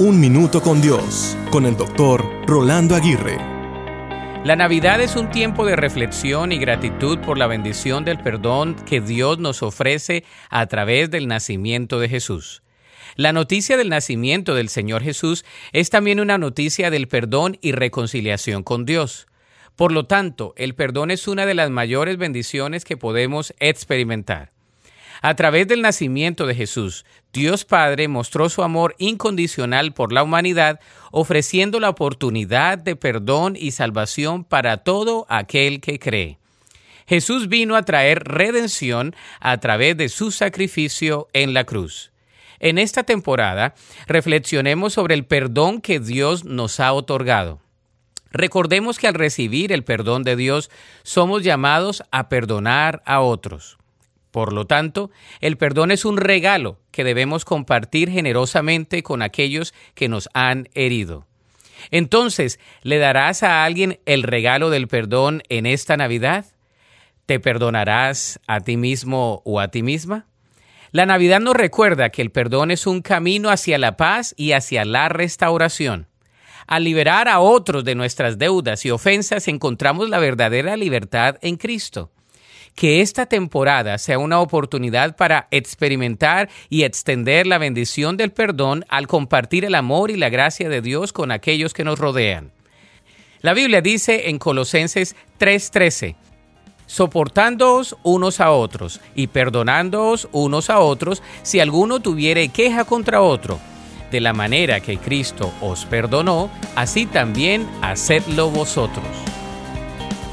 Un Minuto con Dios, con el doctor Rolando Aguirre. La Navidad es un tiempo de reflexión y gratitud por la bendición del perdón que Dios nos ofrece a través del nacimiento de Jesús. La noticia del nacimiento del Señor Jesús es también una noticia del perdón y reconciliación con Dios. Por lo tanto, el perdón es una de las mayores bendiciones que podemos experimentar. A través del nacimiento de Jesús, Dios Padre mostró su amor incondicional por la humanidad, ofreciendo la oportunidad de perdón y salvación para todo aquel que cree. Jesús vino a traer redención a través de su sacrificio en la cruz. En esta temporada, reflexionemos sobre el perdón que Dios nos ha otorgado. Recordemos que al recibir el perdón de Dios, somos llamados a perdonar a otros. Por lo tanto, el perdón es un regalo que debemos compartir generosamente con aquellos que nos han herido. Entonces, ¿le darás a alguien el regalo del perdón en esta Navidad? ¿Te perdonarás a ti mismo o a ti misma? La Navidad nos recuerda que el perdón es un camino hacia la paz y hacia la restauración. Al liberar a otros de nuestras deudas y ofensas encontramos la verdadera libertad en Cristo que esta temporada sea una oportunidad para experimentar y extender la bendición del perdón al compartir el amor y la gracia de Dios con aquellos que nos rodean. La Biblia dice en Colosenses 3:13, soportándoos unos a otros y perdonándoos unos a otros si alguno tuviere queja contra otro. De la manera que Cristo os perdonó, así también hacedlo vosotros.